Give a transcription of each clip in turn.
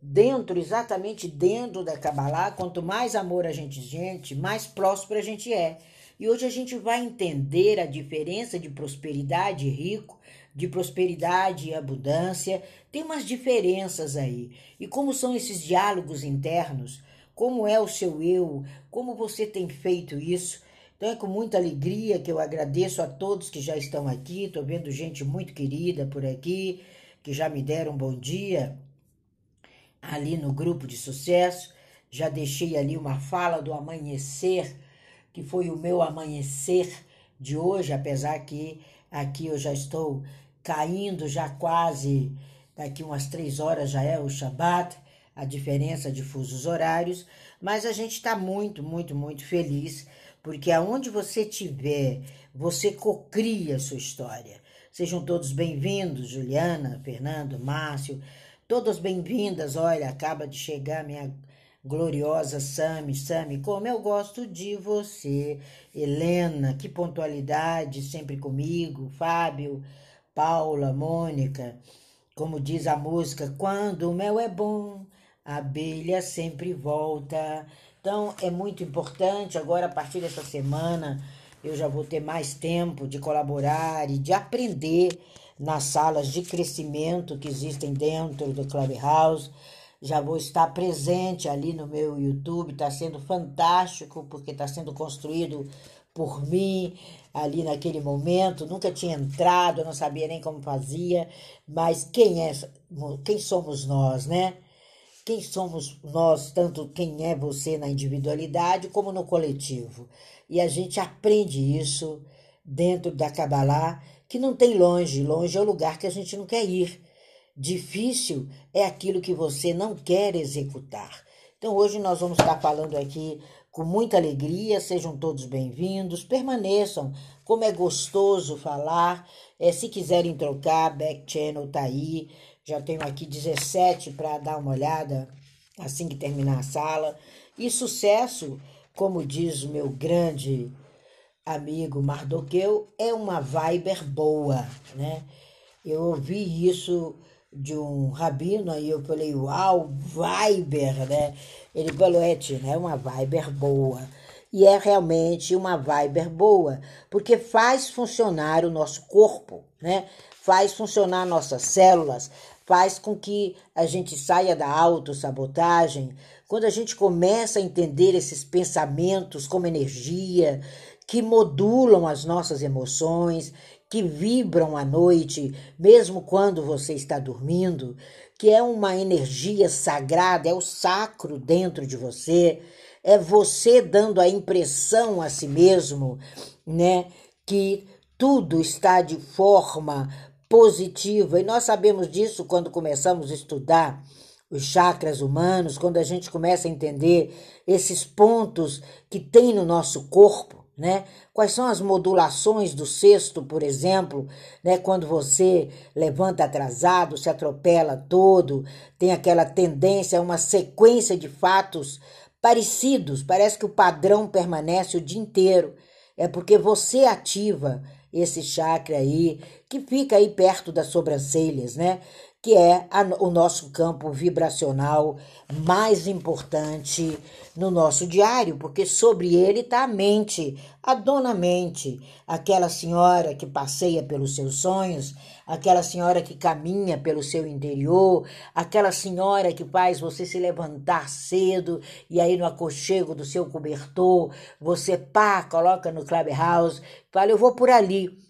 dentro, exatamente dentro da Kabbalah, quanto mais amor a gente sente, mais próspero a gente é. E hoje a gente vai entender a diferença de prosperidade rico, de prosperidade e abundância. Tem umas diferenças aí. E como são esses diálogos internos? Como é o seu eu? Como você tem feito isso? Então é com muita alegria que eu agradeço a todos que já estão aqui. Estou vendo gente muito querida por aqui, que já me deram um bom dia ali no grupo de sucesso. Já deixei ali uma fala do amanhecer que foi o meu amanhecer de hoje, apesar que aqui eu já estou caindo, já quase daqui umas três horas já é o Shabat, a diferença de fusos horários, mas a gente está muito, muito, muito feliz, porque aonde você estiver, você cocria a sua história. Sejam todos bem-vindos, Juliana, Fernando, Márcio, todas bem-vindas. Olha, acaba de chegar minha gloriosa Sami, Sami, como eu gosto de você. Helena, que pontualidade, sempre comigo. Fábio, Paula, Mônica, como diz a música, quando o mel é bom, a abelha sempre volta. Então é muito importante. Agora, a partir dessa semana, eu já vou ter mais tempo de colaborar e de aprender nas salas de crescimento que existem dentro do Clubhouse já vou estar presente ali no meu YouTube. Está sendo fantástico, porque está sendo construído por mim ali naquele momento. Nunca tinha entrado, não sabia nem como fazia, mas quem é, quem somos nós, né? Quem somos nós, tanto quem é você na individualidade como no coletivo. E a gente aprende isso dentro da Kabbalah, que não tem longe, longe é o lugar que a gente não quer ir Difícil é aquilo que você não quer executar. Então, hoje nós vamos estar falando aqui com muita alegria. Sejam todos bem-vindos, permaneçam. Como é gostoso falar. É, se quiserem trocar, back channel tá aí. Já tenho aqui 17 para dar uma olhada assim que terminar a sala. E sucesso, como diz o meu grande amigo Mardoqueu, é uma Viber boa, né? Eu ouvi isso de um rabino, aí eu falei, uau, Viber, né? Ele falou, é, Tina, é uma Viber boa. E é realmente uma Viber boa, porque faz funcionar o nosso corpo, né? Faz funcionar nossas células, faz com que a gente saia da autossabotagem. Quando a gente começa a entender esses pensamentos como energia, que modulam as nossas emoções que vibram à noite, mesmo quando você está dormindo, que é uma energia sagrada, é o sacro dentro de você, é você dando a impressão a si mesmo, né, que tudo está de forma positiva. E nós sabemos disso quando começamos a estudar os chakras humanos, quando a gente começa a entender esses pontos que tem no nosso corpo né? Quais são as modulações do sexto, por exemplo, né? Quando você levanta atrasado, se atropela todo, tem aquela tendência a uma sequência de fatos parecidos, parece que o padrão permanece o dia inteiro. É porque você ativa esse chakra aí, que fica aí perto das sobrancelhas, né? Que é a, o nosso campo vibracional mais importante no nosso diário, porque sobre ele está a mente, a dona mente, aquela senhora que passeia pelos seus sonhos, aquela senhora que caminha pelo seu interior, aquela senhora que faz você se levantar cedo e aí no aconchego do seu cobertor, você pá, coloca no clubhouse, fala, eu vou por ali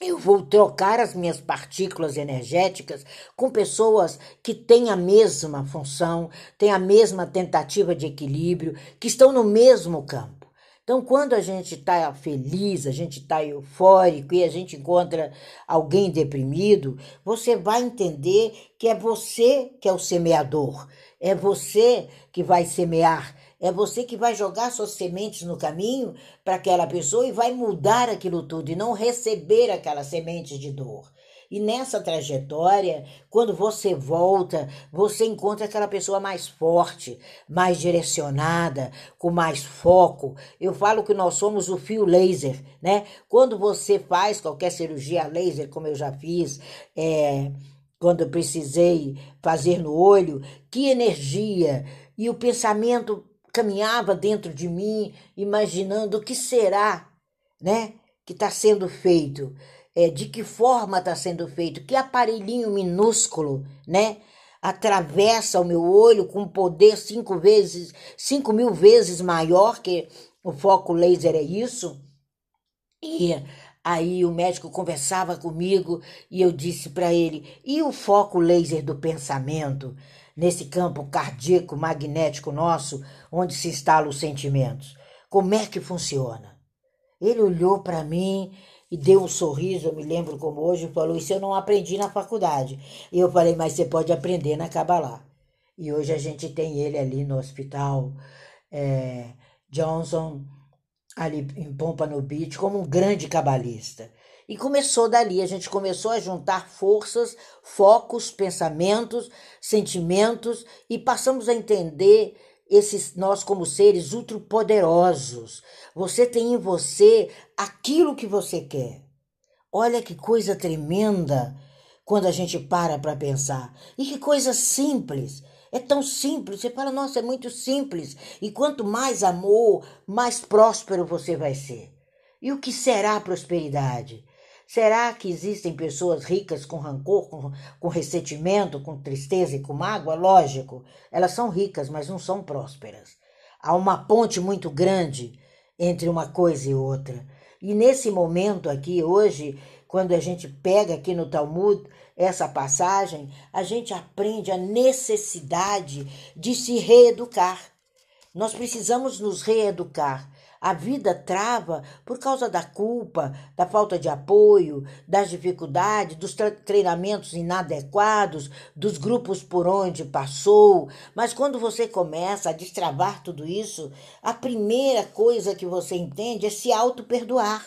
eu vou trocar as minhas partículas energéticas com pessoas que têm a mesma função, têm a mesma tentativa de equilíbrio, que estão no mesmo campo. Então, quando a gente está feliz, a gente está eufórico e a gente encontra alguém deprimido, você vai entender que é você que é o semeador, é você que vai semear é você que vai jogar suas sementes no caminho para aquela pessoa e vai mudar aquilo tudo e não receber aquela semente de dor. E nessa trajetória, quando você volta, você encontra aquela pessoa mais forte, mais direcionada, com mais foco. Eu falo que nós somos o fio laser, né? Quando você faz qualquer cirurgia laser, como eu já fiz, é, quando eu precisei fazer no olho, que energia! E o pensamento caminhava dentro de mim, imaginando o que será, né, que está sendo feito, é, de que forma está sendo feito, que aparelhinho minúsculo, né, atravessa o meu olho com poder cinco vezes, cinco mil vezes maior que o foco laser é isso. E aí o médico conversava comigo e eu disse para ele: e o foco laser do pensamento? Nesse campo cardíaco magnético nosso, onde se instalam os sentimentos. Como é que funciona? Ele olhou para mim e deu um sorriso, eu me lembro como hoje, e falou: Isso eu não aprendi na faculdade. E eu falei: Mas você pode aprender na Kabbalah. E hoje a gente tem ele ali no hospital é, Johnson, ali em Pompano Beach, como um grande cabalista. E começou dali, a gente começou a juntar forças, focos, pensamentos, sentimentos e passamos a entender esses nós como seres ultrapoderosos. Você tem em você aquilo que você quer. Olha que coisa tremenda quando a gente para para pensar. E que coisa simples. É tão simples. Você fala, nossa, é muito simples. E quanto mais amor, mais próspero você vai ser. E o que será prosperidade? Será que existem pessoas ricas com rancor, com, com ressentimento, com tristeza e com mágoa? Lógico, elas são ricas, mas não são prósperas. Há uma ponte muito grande entre uma coisa e outra. E nesse momento aqui, hoje, quando a gente pega aqui no Talmud essa passagem, a gente aprende a necessidade de se reeducar. Nós precisamos nos reeducar. A vida trava por causa da culpa, da falta de apoio, das dificuldades, dos treinamentos inadequados, dos grupos por onde passou. Mas quando você começa a destravar tudo isso, a primeira coisa que você entende é se auto-perdoar.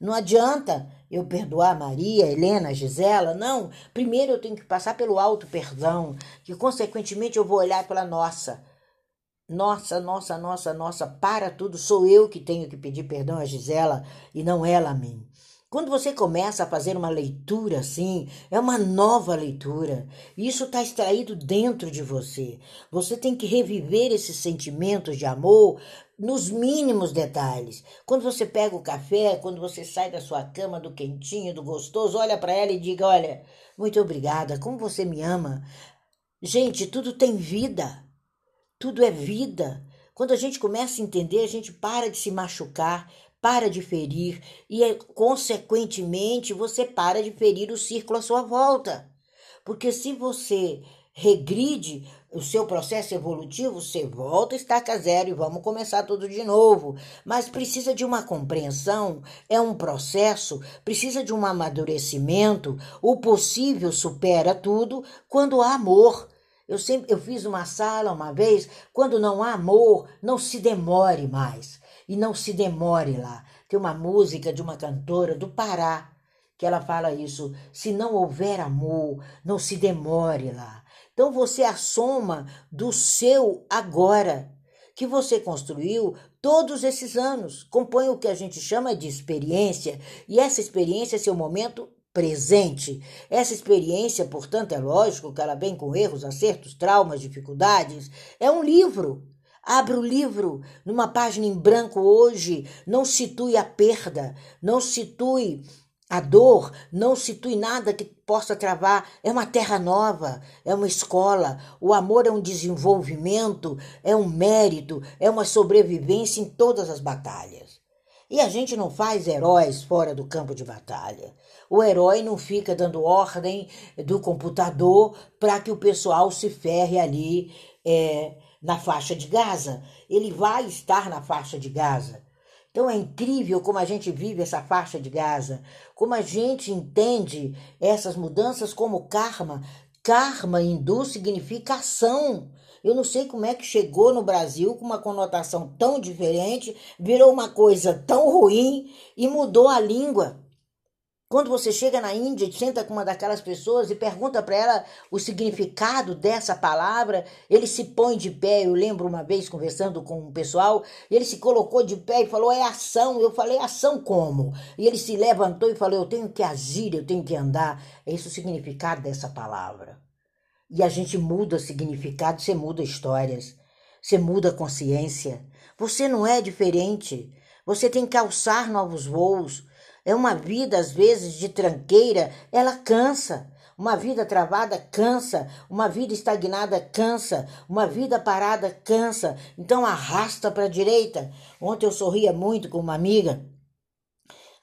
Não adianta eu perdoar Maria, Helena, Gisela, não. Primeiro eu tenho que passar pelo auto-perdão, que consequentemente eu vou olhar pela nossa nossa, nossa, nossa, nossa, para tudo, sou eu que tenho que pedir perdão a Gisela e não ela a mim. Quando você começa a fazer uma leitura assim, é uma nova leitura. Isso está extraído dentro de você. Você tem que reviver esses sentimentos de amor nos mínimos detalhes. Quando você pega o café, quando você sai da sua cama do quentinho, do gostoso, olha para ela e diga: Olha, muito obrigada, como você me ama. Gente, tudo tem vida. Tudo é vida. Quando a gente começa a entender, a gente para de se machucar, para de ferir e, consequentemente, você para de ferir o círculo à sua volta. Porque se você regride o seu processo evolutivo, você volta, estaca zero e vamos começar tudo de novo. Mas precisa de uma compreensão, é um processo, precisa de um amadurecimento. O possível supera tudo quando há amor. Eu sempre eu fiz uma sala uma vez, quando não há amor, não se demore mais. E não se demore lá. Tem uma música de uma cantora do Pará que ela fala isso, se não houver amor, não se demore lá. Então você é a soma do seu agora que você construiu todos esses anos. Compõe o que a gente chama de experiência, e essa experiência é seu momento presente. Essa experiência, portanto, é lógico que ela vem com erros, acertos, traumas, dificuldades. É um livro. Abra o livro numa página em branco hoje, não situe a perda, não situe a dor, não situe nada que possa travar. É uma terra nova, é uma escola. O amor é um desenvolvimento, é um mérito, é uma sobrevivência em todas as batalhas. E a gente não faz heróis fora do campo de batalha. O herói não fica dando ordem do computador para que o pessoal se ferre ali é, na faixa de Gaza. Ele vai estar na faixa de Gaza. Então é incrível como a gente vive essa faixa de Gaza, como a gente entende essas mudanças como karma. Karma hindu significa ação. Eu não sei como é que chegou no Brasil com uma conotação tão diferente, virou uma coisa tão ruim e mudou a língua. Quando você chega na Índia senta com uma daquelas pessoas e pergunta para ela o significado dessa palavra, ele se põe de pé. Eu lembro uma vez conversando com um pessoal, ele se colocou de pé e falou: é ação. Eu falei: ação como? E ele se levantou e falou: eu tenho que agir, eu tenho que andar. É esse o significado dessa palavra. E a gente muda significado, você muda histórias, você muda consciência. Você não é diferente. Você tem que alçar novos voos. É uma vida, às vezes, de tranqueira, ela cansa. Uma vida travada cansa, uma vida estagnada cansa, uma vida parada cansa. Então arrasta para a direita. Ontem eu sorria muito com uma amiga,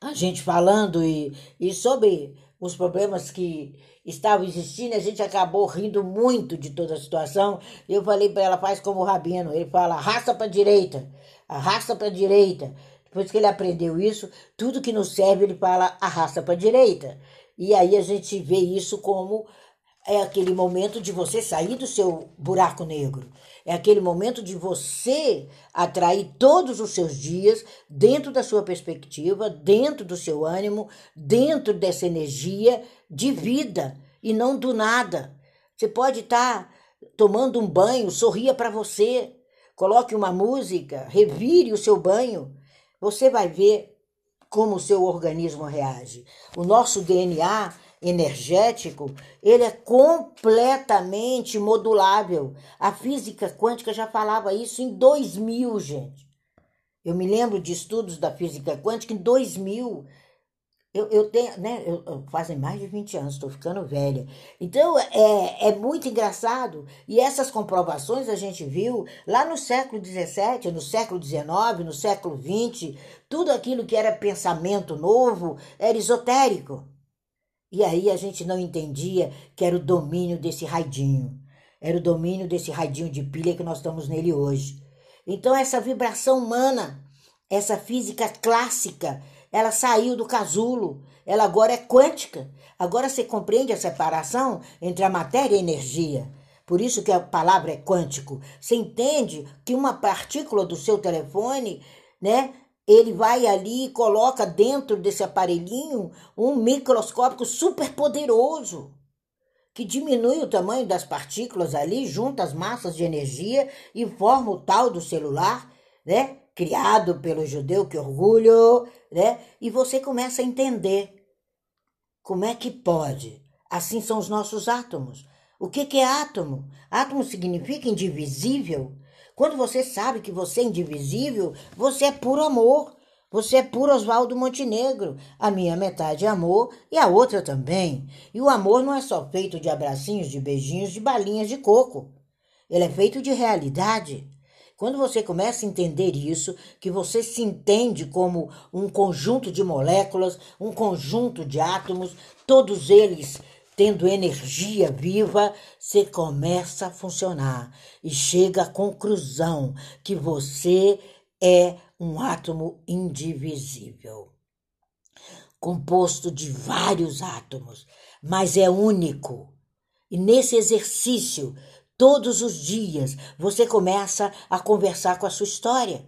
a gente falando e, e sobre os problemas que estavam existindo, a gente acabou rindo muito de toda a situação. Eu falei para ela, faz como o Rabino, ele fala, arrasta para a direita, arrasta para a direita. Depois que ele aprendeu isso, tudo que nos serve ele fala arrasta para a direita. E aí a gente vê isso como é aquele momento de você sair do seu buraco negro. É aquele momento de você atrair todos os seus dias dentro da sua perspectiva, dentro do seu ânimo, dentro dessa energia de vida e não do nada. Você pode estar tá tomando um banho, sorria para você, coloque uma música, revire o seu banho você vai ver como o seu organismo reage. O nosso DNA energético, ele é completamente modulável. A física quântica já falava isso em 2000, gente. Eu me lembro de estudos da física quântica em 2000 eu, eu tenho, né? Eu, eu, fazem mais de 20 anos, estou ficando velha. Então é, é muito engraçado. E essas comprovações a gente viu lá no século XVII, no século XIX, no século XX. Tudo aquilo que era pensamento novo era esotérico. E aí a gente não entendia que era o domínio desse raidinho. Era o domínio desse raidinho de pilha que nós estamos nele hoje. Então, essa vibração humana, essa física clássica, ela saiu do casulo, ela agora é quântica. Agora você compreende a separação entre a matéria e a energia. Por isso que a palavra é quântico. Você entende que uma partícula do seu telefone, né, ele vai ali e coloca dentro desse aparelhinho um microscópio super poderoso que diminui o tamanho das partículas ali, junta as massas de energia e forma o tal do celular, né? Criado pelo judeu, que orgulho, né? E você começa a entender como é que pode. Assim são os nossos átomos. O que, que é átomo? Átomo significa indivisível. Quando você sabe que você é indivisível, você é puro amor. Você é puro Oswaldo Montenegro. A minha metade é amor e a outra também. E o amor não é só feito de abracinhos, de beijinhos, de balinhas de coco. Ele é feito de realidade. Quando você começa a entender isso, que você se entende como um conjunto de moléculas, um conjunto de átomos, todos eles tendo energia viva, você começa a funcionar e chega à conclusão que você é um átomo indivisível, composto de vários átomos, mas é único. E nesse exercício Todos os dias você começa a conversar com a sua história.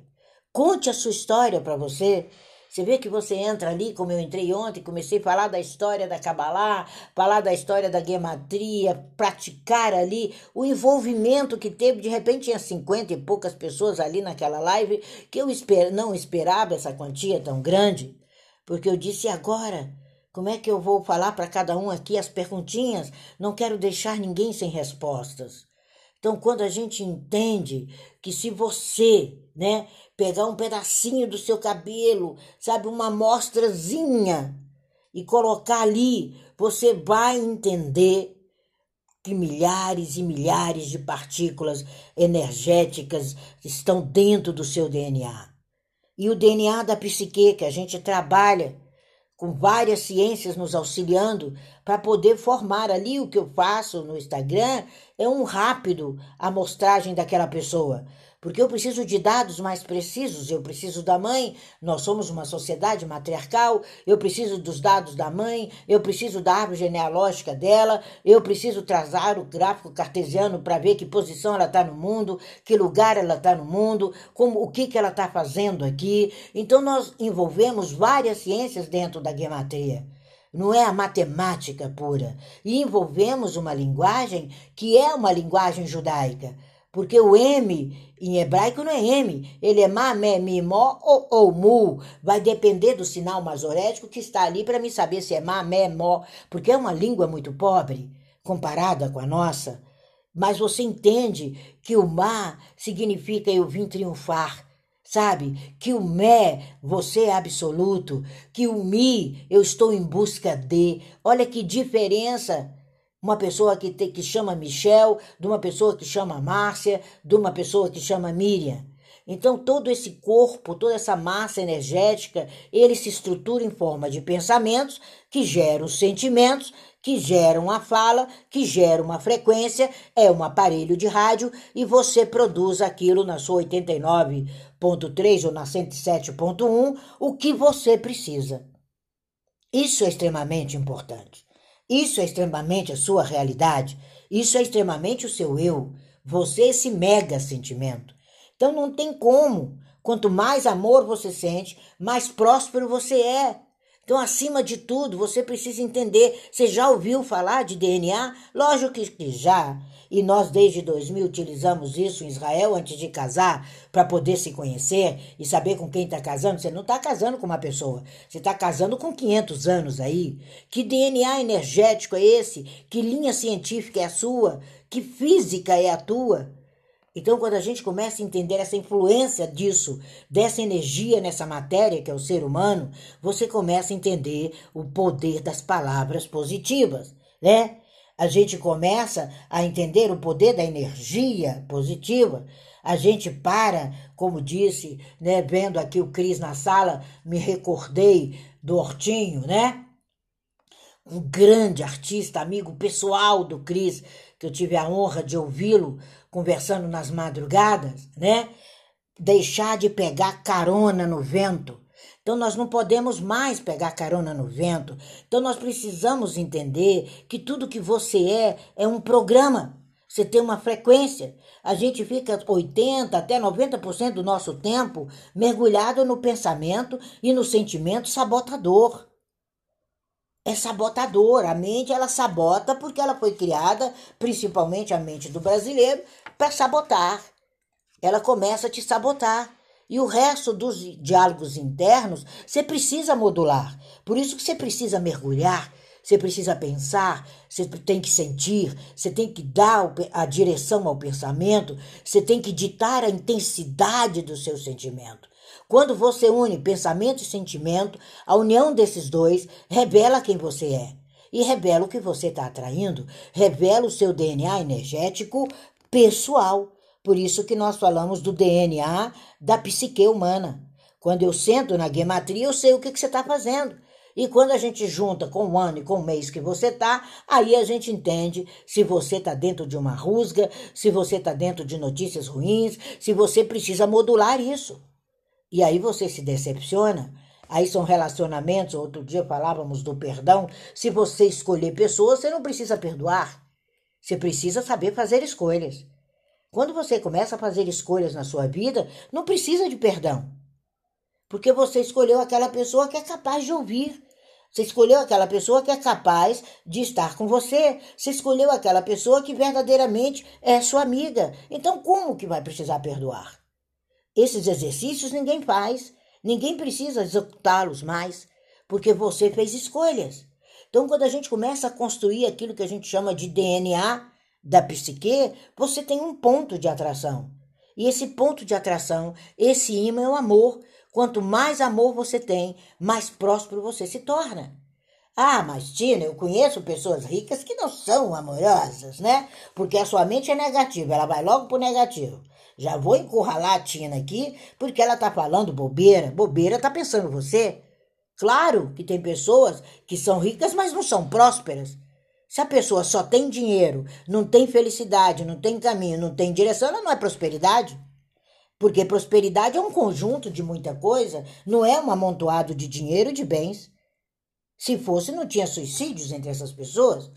Conte a sua história para você. Você vê que você entra ali, como eu entrei ontem, comecei a falar da história da Kabbalah, falar da história da gematria, praticar ali o envolvimento que teve. De repente tinha 50 e poucas pessoas ali naquela live, que eu esper não esperava essa quantia tão grande, porque eu disse agora. Como é que eu vou falar para cada um aqui as perguntinhas? Não quero deixar ninguém sem respostas. Então, quando a gente entende que se você, né, pegar um pedacinho do seu cabelo, sabe, uma amostrazinha e colocar ali, você vai entender que milhares e milhares de partículas energéticas estão dentro do seu DNA. E o DNA da psique que a gente trabalha com várias ciências nos auxiliando para poder formar ali o que eu faço no Instagram é um rápido amostragem daquela pessoa porque eu preciso de dados mais precisos, eu preciso da mãe, nós somos uma sociedade matriarcal, eu preciso dos dados da mãe, eu preciso da árvore genealógica dela, eu preciso trazer o gráfico cartesiano para ver que posição ela está no mundo, que lugar ela está no mundo, como o que, que ela está fazendo aqui. Então nós envolvemos várias ciências dentro da gematria. não é a matemática pura. E envolvemos uma linguagem que é uma linguagem judaica. Porque o M em hebraico não é M, ele é Ma, Me, Mi, Mo ou, ou Mu. Vai depender do sinal masorético que está ali para me saber se é Ma, Me, Mo, porque é uma língua muito pobre comparada com a nossa. Mas você entende que o Ma significa eu vim triunfar sabe? Que o mé, você é absoluto, que o mi, eu estou em busca de. Olha que diferença. Uma pessoa que, te, que chama Michel, de uma pessoa que chama Márcia, de uma pessoa que chama Miriam. Então, todo esse corpo, toda essa massa energética, ele se estrutura em forma de pensamentos que geram sentimentos que geram a fala, que gera uma frequência, é um aparelho de rádio e você produz aquilo na sua 89.3 ou na 107.1, o que você precisa. Isso é extremamente importante. Isso é extremamente a sua realidade. Isso é extremamente o seu eu. Você, esse mega sentimento. Então não tem como. Quanto mais amor você sente, mais próspero você é. Então, acima de tudo, você precisa entender. Você já ouviu falar de DNA? Lógico que já. E nós, desde 2000, utilizamos isso em Israel antes de casar, para poder se conhecer e saber com quem está casando. Você não está casando com uma pessoa, você está casando com 500 anos aí. Que DNA energético é esse? Que linha científica é a sua? Que física é a tua? Então, quando a gente começa a entender essa influência disso, dessa energia nessa matéria que é o ser humano, você começa a entender o poder das palavras positivas, né? A gente começa a entender o poder da energia positiva. A gente para, como disse, né, vendo aqui o Cris na sala, me recordei do Hortinho, né? Um grande artista, amigo pessoal do Cris, que eu tive a honra de ouvi-lo conversando nas madrugadas, né? Deixar de pegar carona no vento. Então nós não podemos mais pegar carona no vento. Então nós precisamos entender que tudo que você é é um programa. Você tem uma frequência. A gente fica 80 até 90% do nosso tempo mergulhado no pensamento e no sentimento sabotador é sabotador. A mente ela sabota porque ela foi criada, principalmente a mente do brasileiro, para sabotar. Ela começa a te sabotar. E o resto dos diálogos internos você precisa modular. Por isso que você precisa mergulhar, você precisa pensar, você tem que sentir, você tem que dar a direção ao pensamento, você tem que ditar a intensidade do seu sentimento. Quando você une pensamento e sentimento, a união desses dois revela quem você é. E revela o que você está atraindo, revela o seu DNA energético pessoal. Por isso que nós falamos do DNA da psique humana. Quando eu sento na gematria, eu sei o que, que você está fazendo. E quando a gente junta com o ano e com o mês que você tá, aí a gente entende se você tá dentro de uma rusga, se você tá dentro de notícias ruins, se você precisa modular isso. E aí você se decepciona. Aí são relacionamentos. Outro dia falávamos do perdão. Se você escolher pessoas, você não precisa perdoar. Você precisa saber fazer escolhas. Quando você começa a fazer escolhas na sua vida, não precisa de perdão. Porque você escolheu aquela pessoa que é capaz de ouvir. Você escolheu aquela pessoa que é capaz de estar com você. Você escolheu aquela pessoa que verdadeiramente é sua amiga. Então, como que vai precisar perdoar? Esses exercícios ninguém faz, ninguém precisa executá-los mais, porque você fez escolhas. Então, quando a gente começa a construir aquilo que a gente chama de DNA da psique, você tem um ponto de atração. E esse ponto de atração, esse imã é o amor. Quanto mais amor você tem, mais próspero você se torna. Ah, mas Tina, eu conheço pessoas ricas que não são amorosas, né? Porque a sua mente é negativa, ela vai logo pro negativo. Já vou encurralar a Tina aqui, porque ela tá falando bobeira. Bobeira tá pensando você. Claro que tem pessoas que são ricas, mas não são prósperas. Se a pessoa só tem dinheiro, não tem felicidade, não tem caminho, não tem direção, ela não é prosperidade. Porque prosperidade é um conjunto de muita coisa, não é um amontoado de dinheiro e de bens. Se fosse, não tinha suicídios entre essas pessoas.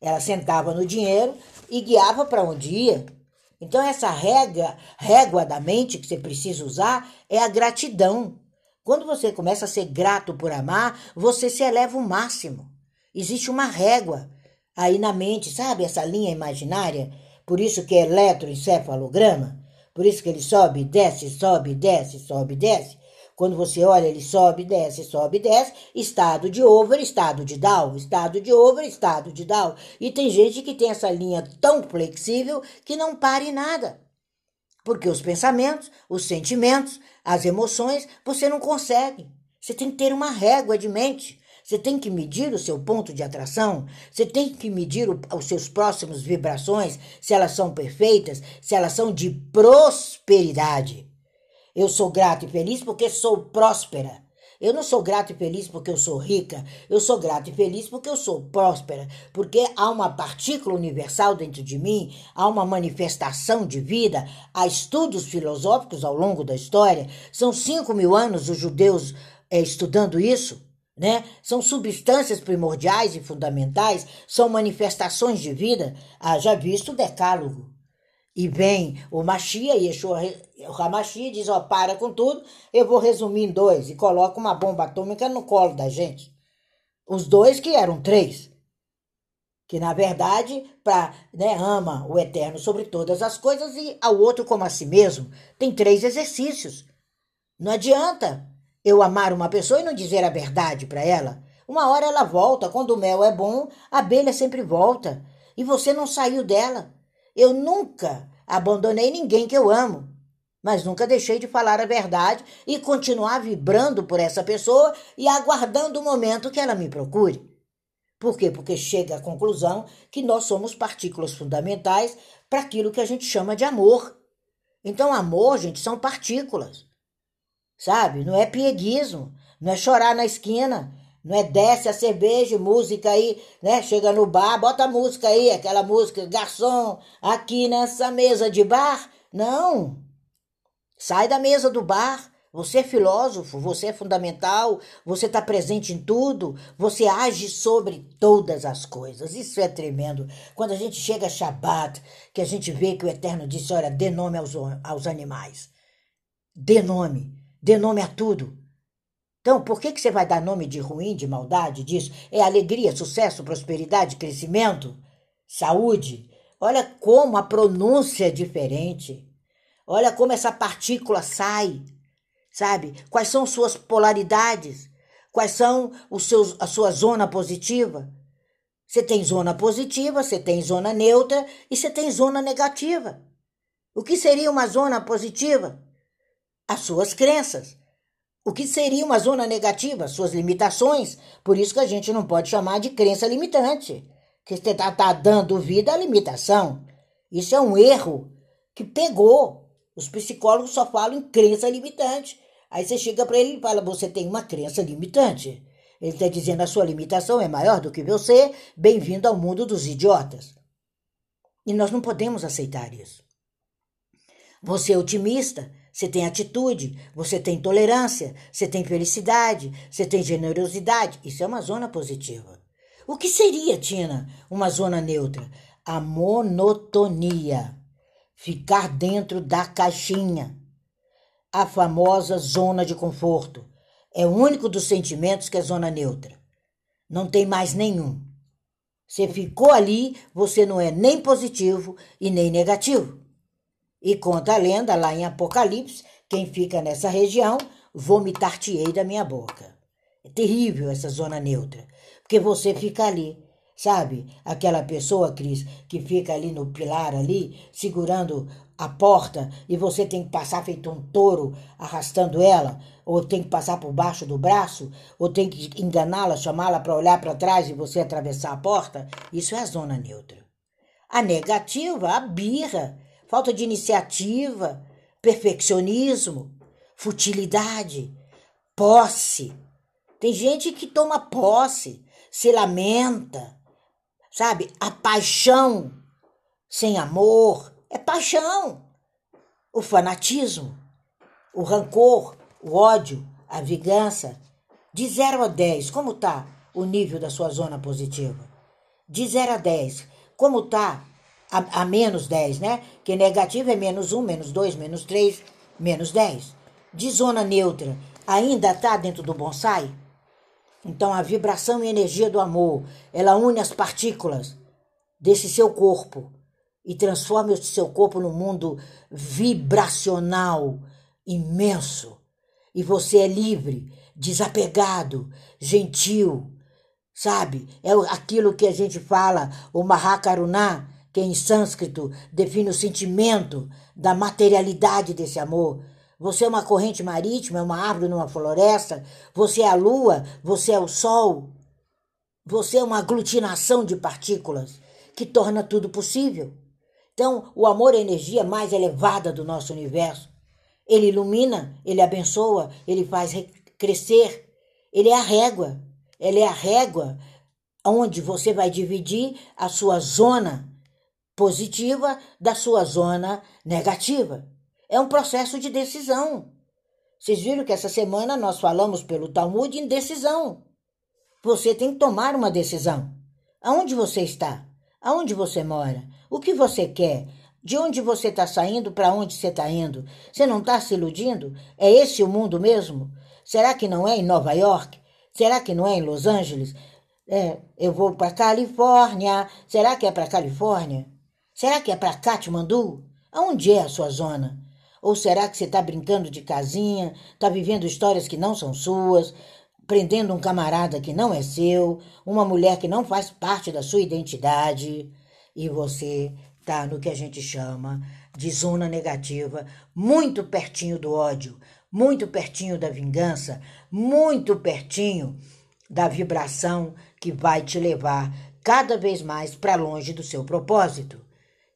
Ela sentava no dinheiro e guiava para onde ia. Então, essa régua, régua da mente que você precisa usar é a gratidão. Quando você começa a ser grato por amar, você se eleva o máximo. Existe uma régua aí na mente, sabe? Essa linha imaginária. Por isso que é eletroencefalograma. Por isso que ele sobe, desce, sobe, desce, sobe, desce. Quando você olha, ele sobe, desce, sobe, desce. Estado de over, estado de down. Estado de over, estado de down. E tem gente que tem essa linha tão flexível que não para em nada. Porque os pensamentos, os sentimentos, as emoções, você não consegue. Você tem que ter uma régua de mente. Você tem que medir o seu ponto de atração, você tem que medir o, os seus próximos vibrações, se elas são perfeitas, se elas são de prosperidade. Eu sou grato e feliz porque sou próspera. Eu não sou grato e feliz porque eu sou rica, eu sou grato e feliz porque eu sou próspera, porque há uma partícula universal dentro de mim, há uma manifestação de vida, há estudos filosóficos ao longo da história. São cinco mil anos os judeus é, estudando isso né? São substâncias primordiais e fundamentais, são manifestações de vida. Ah, já visto o decálogo. E vem o Machia, Yeshua Hamashia, diz, ó, para com tudo, eu vou resumir em dois, e coloca uma bomba atômica no colo da gente. Os dois que eram três. Que, na verdade, pra, né, ama o eterno sobre todas as coisas e ao outro como a si mesmo. Tem três exercícios. Não adianta eu amar uma pessoa e não dizer a verdade para ela. Uma hora ela volta, quando o mel é bom, a abelha sempre volta. E você não saiu dela. Eu nunca abandonei ninguém que eu amo, mas nunca deixei de falar a verdade e continuar vibrando por essa pessoa e aguardando o momento que ela me procure. Por quê? Porque chega à conclusão que nós somos partículas fundamentais para aquilo que a gente chama de amor. Então, amor, gente, são partículas sabe? Não é pieguismo, não é chorar na esquina, não é desce a cerveja, música aí, né? Chega no bar, bota música aí, aquela música, garçom, aqui nessa mesa de bar. Não. Sai da mesa do bar. Você é filósofo, você é fundamental, você está presente em tudo, você age sobre todas as coisas. Isso é tremendo. Quando a gente chega a Shabbat, que a gente vê que o Eterno disse: olha, dê nome aos, aos animais. Dê nome. Dê nome a tudo. Então, por que, que você vai dar nome de ruim, de maldade, disso? É alegria, sucesso, prosperidade, crescimento, saúde. Olha como a pronúncia é diferente. Olha como essa partícula sai, sabe? Quais são suas polaridades? Quais são os seus, a sua zona positiva? Você tem zona positiva, você tem zona neutra e você tem zona negativa. O que seria uma zona positiva? as suas crenças. O que seria uma zona negativa? Suas limitações. Por isso que a gente não pode chamar de crença limitante. Que você está tá dando vida à limitação. Isso é um erro que pegou. Os psicólogos só falam em crença limitante. Aí você chega para ele e fala: Você tem uma crença limitante. Ele está dizendo: A sua limitação é maior do que você. Bem-vindo ao mundo dos idiotas. E nós não podemos aceitar isso. Você é otimista, você tem atitude, você tem tolerância, você tem felicidade, você tem generosidade. Isso é uma zona positiva. O que seria, Tina, uma zona neutra? A monotonia. Ficar dentro da caixinha. A famosa zona de conforto. É o único dos sentimentos que é zona neutra. Não tem mais nenhum. Você ficou ali, você não é nem positivo e nem negativo. E conta a lenda lá em Apocalipse: quem fica nessa região, vomitar-te-ei da minha boca. É terrível essa zona neutra, porque você fica ali. Sabe, aquela pessoa, Cris, que fica ali no pilar ali, segurando a porta e você tem que passar feito um touro arrastando ela, ou tem que passar por baixo do braço, ou tem que enganá-la, chamá-la para olhar para trás e você atravessar a porta, isso é a zona neutra. A negativa, a birra, falta de iniciativa, perfeccionismo, futilidade, posse. Tem gente que toma posse, se lamenta, sabe? A paixão sem amor é paixão. O fanatismo, o rancor, o ódio, a vingança. De 0 a 10, como tá o nível da sua zona positiva? De 0 a 10, como tá a, a menos 10, né? Que negativo é menos 1, menos 2, menos 3, menos 10. De zona neutra, ainda está dentro do bonsai? Então a vibração e energia do amor, ela une as partículas desse seu corpo e transforma esse seu corpo num mundo vibracional imenso. E você é livre, desapegado, gentil, sabe? É aquilo que a gente fala, o Mahakaruna, que em sânscrito define o sentimento da materialidade desse amor. Você é uma corrente marítima, é uma árvore numa floresta, você é a lua, você é o sol. Você é uma aglutinação de partículas que torna tudo possível. Então, o amor é a energia mais elevada do nosso universo. Ele ilumina, ele abençoa, ele faz crescer. Ele é a régua. Ele é a régua onde você vai dividir a sua zona positiva da sua zona negativa. É um processo de decisão. Vocês viram que essa semana nós falamos pelo Talmud em decisão. Você tem que tomar uma decisão. Aonde você está? Aonde você mora? O que você quer? De onde você está saindo? Para onde você está indo? Você não está se iludindo? É esse o mundo mesmo? Será que não é em Nova York? Será que não é em Los Angeles? É, eu vou para Califórnia. Será que é para Califórnia? Será que é para Katmandu? Aonde é a sua zona? Ou será que você está brincando de casinha, está vivendo histórias que não são suas, prendendo um camarada que não é seu, uma mulher que não faz parte da sua identidade? e você está no que a gente chama de zona negativa, muito pertinho do ódio, muito pertinho da vingança, muito pertinho da vibração que vai te levar cada vez mais para longe do seu propósito.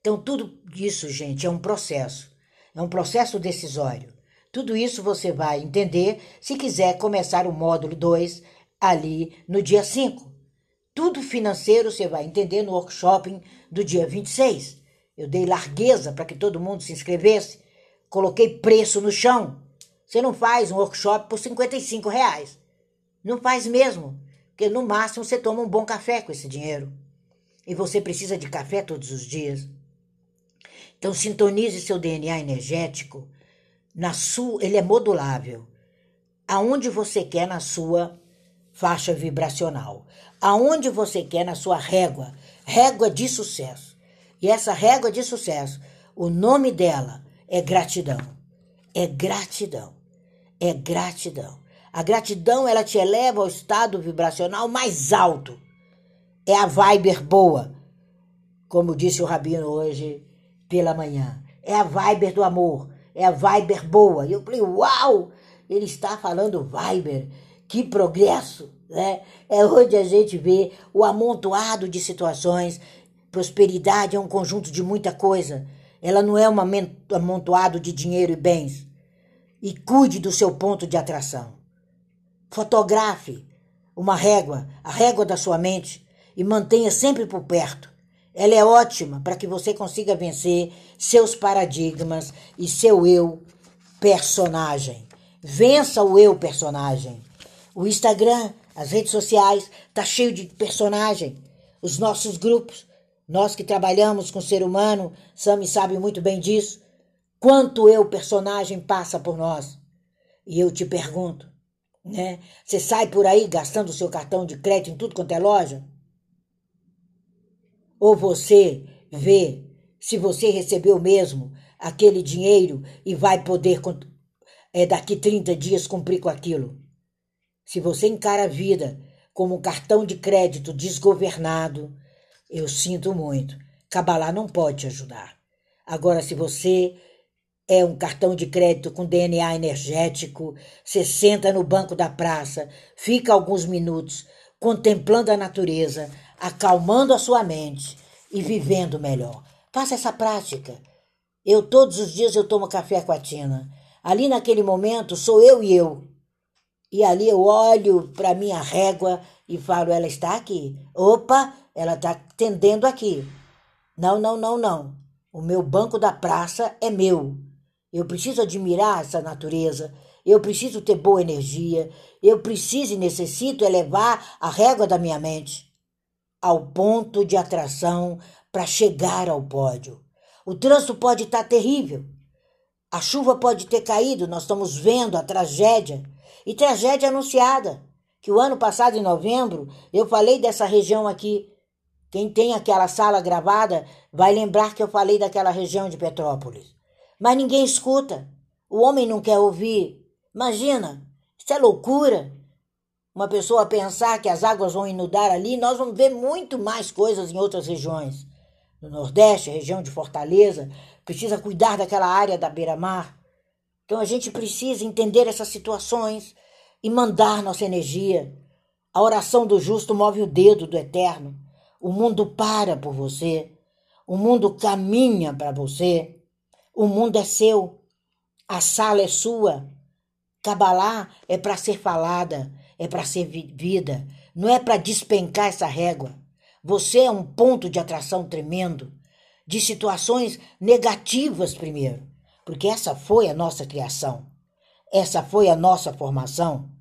Então, tudo isso, gente, é um processo, é um processo decisório. Tudo isso você vai entender se quiser começar o módulo 2 ali no dia 5. Tudo financeiro você vai entender no workshop do dia 26. Eu dei largueza para que todo mundo se inscrevesse. Coloquei preço no chão. Você não faz um workshop por 55 reais. Não faz mesmo. Porque no máximo você toma um bom café com esse dinheiro. E você precisa de café todos os dias. Então sintonize seu DNA energético. Na sua, ele é modulável. Aonde você quer na sua faixa vibracional aonde você quer na sua régua, régua de sucesso. E essa régua de sucesso, o nome dela é gratidão. É gratidão. É gratidão. A gratidão ela te eleva ao estado vibracional mais alto. É a viber boa, como disse o rabino hoje pela manhã. É a viber do amor, é a viber boa. E eu falei, uau! Ele está falando viber. Que progresso! Né? É onde a gente vê o amontoado de situações. Prosperidade é um conjunto de muita coisa. Ela não é um amontoado de dinheiro e bens. E cuide do seu ponto de atração. Fotografe uma régua, a régua da sua mente, e mantenha sempre por perto. Ela é ótima para que você consiga vencer seus paradigmas e seu eu personagem. Vença o eu personagem. O Instagram as redes sociais tá cheio de personagem. Os nossos grupos, nós que trabalhamos com o ser humano, Sami sabe muito bem disso. Quanto eu personagem passa por nós? E eu te pergunto, né? Você sai por aí gastando o seu cartão de crédito em tudo quanto é loja? Ou você vê se você recebeu mesmo aquele dinheiro e vai poder é, daqui 30 dias cumprir com aquilo? Se você encara a vida como um cartão de crédito desgovernado, eu sinto muito. Cabalá não pode te ajudar. Agora, se você é um cartão de crédito com DNA energético, você senta no banco da praça, fica alguns minutos contemplando a natureza, acalmando a sua mente e vivendo melhor. Faça essa prática. Eu todos os dias eu tomo café com a Tina. Ali naquele momento sou eu e eu. E ali eu olho para minha régua e falo: ela está aqui. Opa, ela está tendendo aqui. Não, não, não, não. O meu banco da praça é meu. Eu preciso admirar essa natureza. Eu preciso ter boa energia. Eu preciso e necessito elevar a régua da minha mente ao ponto de atração para chegar ao pódio. O trânsito pode estar tá terrível. A chuva pode ter caído, nós estamos vendo a tragédia e tragédia anunciada. que o ano passado, em novembro, eu falei dessa região aqui. Quem tem aquela sala gravada vai lembrar que eu falei daquela região de Petrópolis. Mas ninguém escuta. O homem não quer ouvir. Imagina, isso é loucura. Uma pessoa pensar que as águas vão inundar ali, nós vamos ver muito mais coisas em outras regiões. No Nordeste, região de Fortaleza, precisa cuidar daquela área da beira-mar. Então a gente precisa entender essas situações e mandar nossa energia. A oração do justo move o dedo do eterno. O mundo para por você. O mundo caminha para você. O mundo é seu. A sala é sua. Cabalá é para ser falada, é para ser vivida, não é para despencar essa régua. Você é um ponto de atração tremendo, de situações negativas primeiro, porque essa foi a nossa criação, essa foi a nossa formação.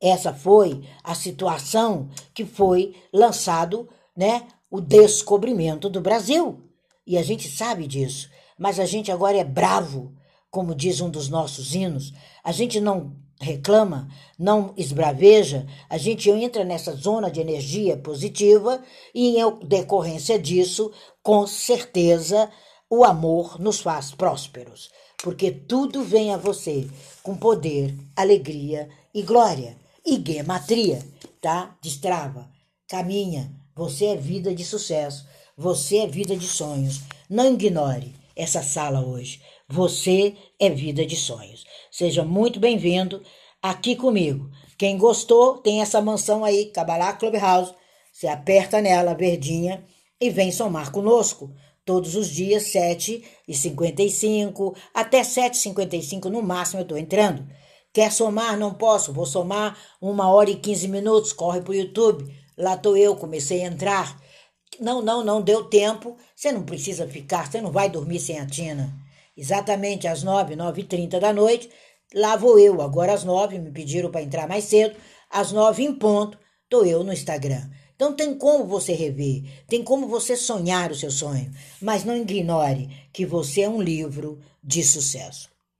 Essa foi a situação que foi lançado, né, o descobrimento do Brasil. E a gente sabe disso, mas a gente agora é bravo, como diz um dos nossos hinos. A gente não reclama, não esbraveja, a gente entra nessa zona de energia positiva e, em decorrência disso, com certeza, o amor nos faz prósperos, porque tudo vem a você com poder, alegria e glória e gematria, tá? Destrava, caminha. Você é vida de sucesso. Você é vida de sonhos. Não ignore essa sala hoje. Você é vida de sonhos. Seja muito bem-vindo aqui comigo. Quem gostou, tem essa mansão aí, Cabalá Clubhouse. Você aperta nela, verdinha, e vem somar conosco. Todos os dias, 7h55, até 7h55 no máximo eu estou entrando. Quer somar? Não posso. Vou somar uma hora e quinze minutos. Corre pro YouTube. Lá tô eu, comecei a entrar. Não, não, não deu tempo. Você não precisa ficar, você não vai dormir sem a Tina. Exatamente às nove, nove e trinta da noite. Lá vou eu, agora às nove, me pediram para entrar mais cedo. Às nove em ponto, tô eu no Instagram. Então tem como você rever, tem como você sonhar o seu sonho, mas não ignore que você é um livro de sucesso.